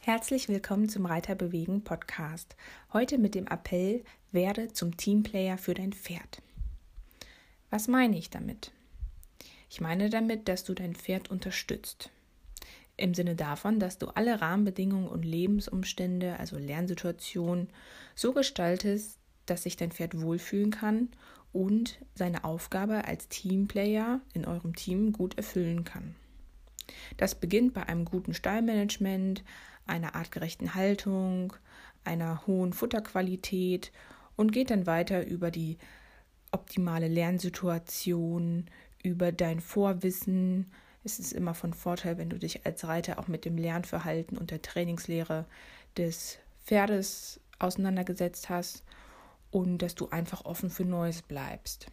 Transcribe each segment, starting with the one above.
Herzlich willkommen zum Reiterbewegen Podcast. Heute mit dem Appell Werde zum Teamplayer für dein Pferd. Was meine ich damit? Ich meine damit, dass du dein Pferd unterstützt. Im Sinne davon, dass du alle Rahmenbedingungen und Lebensumstände, also Lernsituationen, so gestaltest, dass sich dein Pferd wohlfühlen kann und seine Aufgabe als Teamplayer in eurem Team gut erfüllen kann. Das beginnt bei einem guten Stallmanagement, einer artgerechten Haltung, einer hohen Futterqualität und geht dann weiter über die optimale Lernsituation, über dein Vorwissen. Es ist immer von Vorteil, wenn du dich als Reiter auch mit dem Lernverhalten und der Trainingslehre des Pferdes auseinandergesetzt hast und dass du einfach offen für Neues bleibst.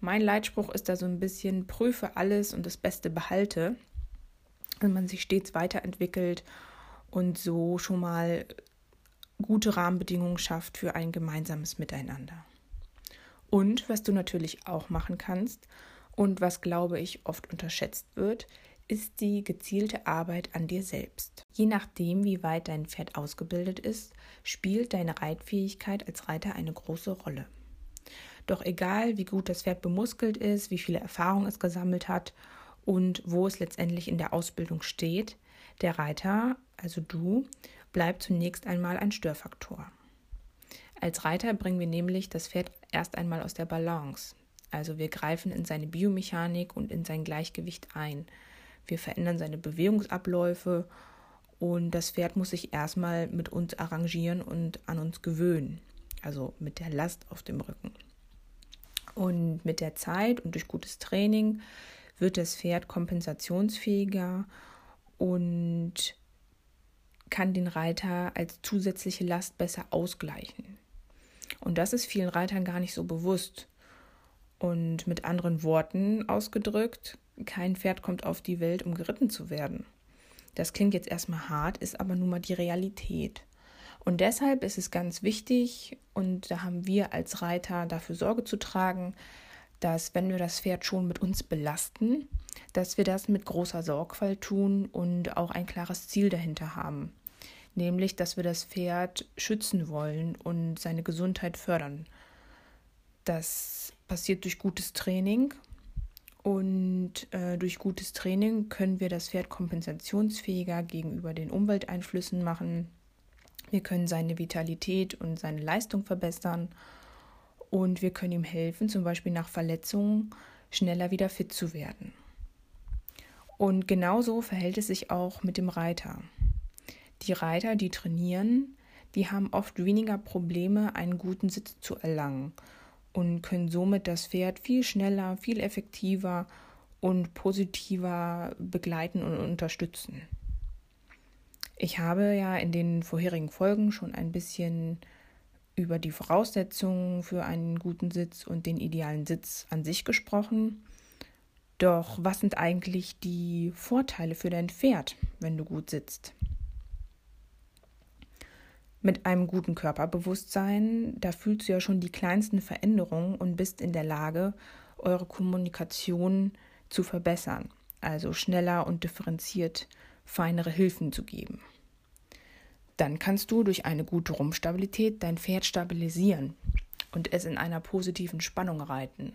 Mein Leitspruch ist da so ein bisschen prüfe alles und das Beste behalte, wenn man sich stets weiterentwickelt und so schon mal gute Rahmenbedingungen schafft für ein gemeinsames Miteinander. Und was du natürlich auch machen kannst und was, glaube ich, oft unterschätzt wird, ist die gezielte Arbeit an dir selbst. Je nachdem, wie weit dein Pferd ausgebildet ist, spielt deine Reitfähigkeit als Reiter eine große Rolle. Doch egal, wie gut das Pferd bemuskelt ist, wie viele Erfahrungen es gesammelt hat und wo es letztendlich in der Ausbildung steht, der Reiter, also du, bleibt zunächst einmal ein Störfaktor. Als Reiter bringen wir nämlich das Pferd erst einmal aus der Balance. Also wir greifen in seine Biomechanik und in sein Gleichgewicht ein. Wir verändern seine Bewegungsabläufe und das Pferd muss sich erstmal mit uns arrangieren und an uns gewöhnen. Also mit der Last auf dem Rücken. Und mit der Zeit und durch gutes Training wird das Pferd kompensationsfähiger und kann den Reiter als zusätzliche Last besser ausgleichen. Und das ist vielen Reitern gar nicht so bewusst. Und mit anderen Worten ausgedrückt, kein Pferd kommt auf die Welt, um geritten zu werden. Das klingt jetzt erstmal hart, ist aber nun mal die Realität. Und deshalb ist es ganz wichtig, und da haben wir als Reiter dafür Sorge zu tragen, dass wenn wir das Pferd schon mit uns belasten, dass wir das mit großer Sorgfalt tun und auch ein klares Ziel dahinter haben. Nämlich, dass wir das Pferd schützen wollen und seine Gesundheit fördern. Das passiert durch gutes Training und äh, durch gutes Training können wir das Pferd kompensationsfähiger gegenüber den Umwelteinflüssen machen. Wir können seine Vitalität und seine Leistung verbessern und wir können ihm helfen, zum Beispiel nach Verletzungen schneller wieder fit zu werden. Und genauso verhält es sich auch mit dem Reiter. Die Reiter, die trainieren, die haben oft weniger Probleme, einen guten Sitz zu erlangen und können somit das Pferd viel schneller, viel effektiver und positiver begleiten und unterstützen. Ich habe ja in den vorherigen Folgen schon ein bisschen über die Voraussetzungen für einen guten Sitz und den idealen Sitz an sich gesprochen. Doch was sind eigentlich die Vorteile für dein Pferd, wenn du gut sitzt? Mit einem guten Körperbewusstsein, da fühlst du ja schon die kleinsten Veränderungen und bist in der Lage, eure Kommunikation zu verbessern, also schneller und differenziert feinere Hilfen zu geben. Dann kannst du durch eine gute Rumpfstabilität dein Pferd stabilisieren und es in einer positiven Spannung reiten.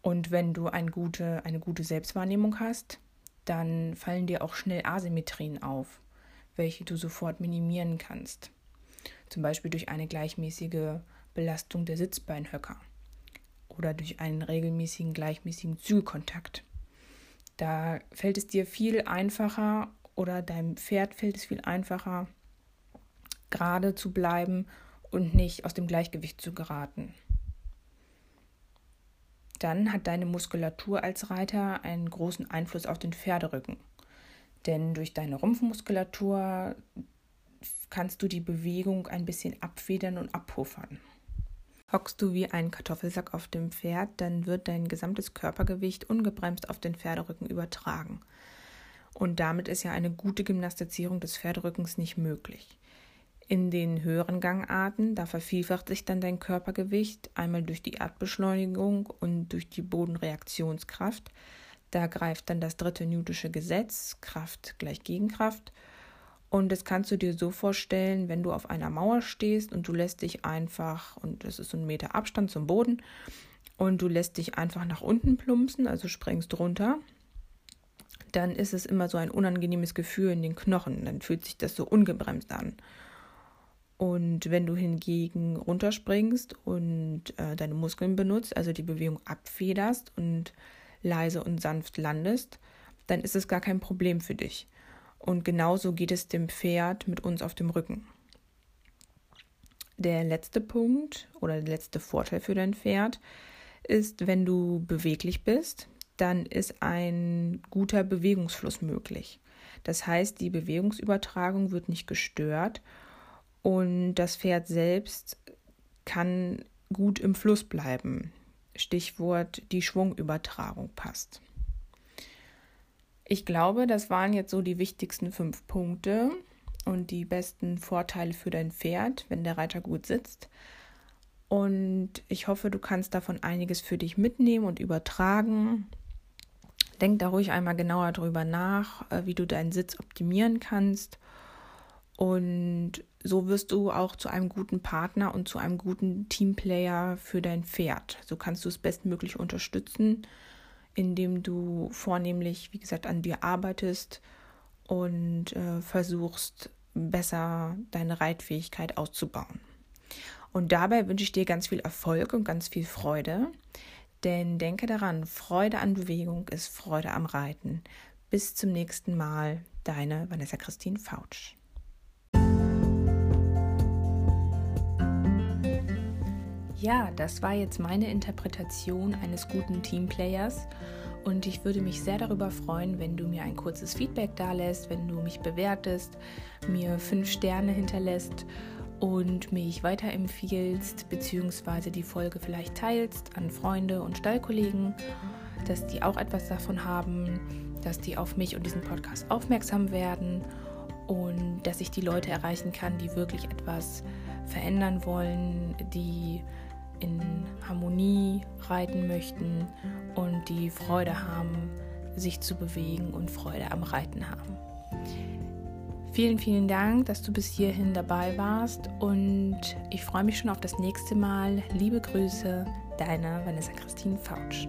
Und wenn du eine gute, eine gute Selbstwahrnehmung hast, dann fallen dir auch schnell Asymmetrien auf, welche du sofort minimieren kannst. Zum Beispiel durch eine gleichmäßige Belastung der Sitzbeinhöcker oder durch einen regelmäßigen, gleichmäßigen Zügelkontakt. Da fällt es dir viel einfacher oder deinem Pferd fällt es viel einfacher, gerade zu bleiben und nicht aus dem Gleichgewicht zu geraten. dann hat deine Muskulatur als Reiter einen großen Einfluss auf den Pferderücken. Denn durch deine Rumpfmuskulatur kannst du die Bewegung ein bisschen abfedern und abpuffern. Hockst du wie ein Kartoffelsack auf dem Pferd, dann wird dein gesamtes Körpergewicht ungebremst auf den Pferderücken übertragen. Und damit ist ja eine gute Gymnastizierung des Pferderückens nicht möglich. In den höheren Gangarten, da vervielfacht sich dann dein Körpergewicht einmal durch die Erdbeschleunigung und durch die Bodenreaktionskraft. Da greift dann das dritte Newtische Gesetz, Kraft gleich Gegenkraft. Und das kannst du dir so vorstellen, wenn du auf einer Mauer stehst und du lässt dich einfach, und das ist so ein Meter Abstand zum Boden, und du lässt dich einfach nach unten plumpsen, also springst runter, dann ist es immer so ein unangenehmes Gefühl in den Knochen. Dann fühlt sich das so ungebremst an. Und wenn du hingegen runterspringst und äh, deine Muskeln benutzt, also die Bewegung abfederst und leise und sanft landest, dann ist es gar kein Problem für dich. Und genauso geht es dem Pferd mit uns auf dem Rücken. Der letzte Punkt oder der letzte Vorteil für dein Pferd ist, wenn du beweglich bist, dann ist ein guter Bewegungsfluss möglich. Das heißt, die Bewegungsübertragung wird nicht gestört und das Pferd selbst kann gut im Fluss bleiben. Stichwort die Schwungübertragung passt. Ich glaube, das waren jetzt so die wichtigsten fünf Punkte und die besten Vorteile für dein Pferd, wenn der Reiter gut sitzt. Und ich hoffe, du kannst davon einiges für dich mitnehmen und übertragen. Denk da ruhig einmal genauer drüber nach, äh, wie du deinen Sitz optimieren kannst. Und so wirst du auch zu einem guten Partner und zu einem guten Teamplayer für dein Pferd. So kannst du es bestmöglich unterstützen indem du vornehmlich, wie gesagt, an dir arbeitest und äh, versuchst, besser deine Reitfähigkeit auszubauen. Und dabei wünsche ich dir ganz viel Erfolg und ganz viel Freude. Denn denke daran, Freude an Bewegung ist Freude am Reiten. Bis zum nächsten Mal, deine Vanessa Christine Fautsch. Ja, das war jetzt meine Interpretation eines guten Teamplayers. Und ich würde mich sehr darüber freuen, wenn du mir ein kurzes Feedback da lässt, wenn du mich bewertest, mir fünf Sterne hinterlässt und mich weiterempfiehlst, beziehungsweise die Folge vielleicht teilst an Freunde und Stallkollegen, dass die auch etwas davon haben, dass die auf mich und diesen Podcast aufmerksam werden und dass ich die Leute erreichen kann, die wirklich etwas verändern wollen, die in Harmonie reiten möchten und die Freude haben, sich zu bewegen und Freude am Reiten haben. Vielen, vielen Dank, dass du bis hierhin dabei warst und ich freue mich schon auf das nächste Mal. Liebe Grüße, deine Vanessa Christine Fautsch.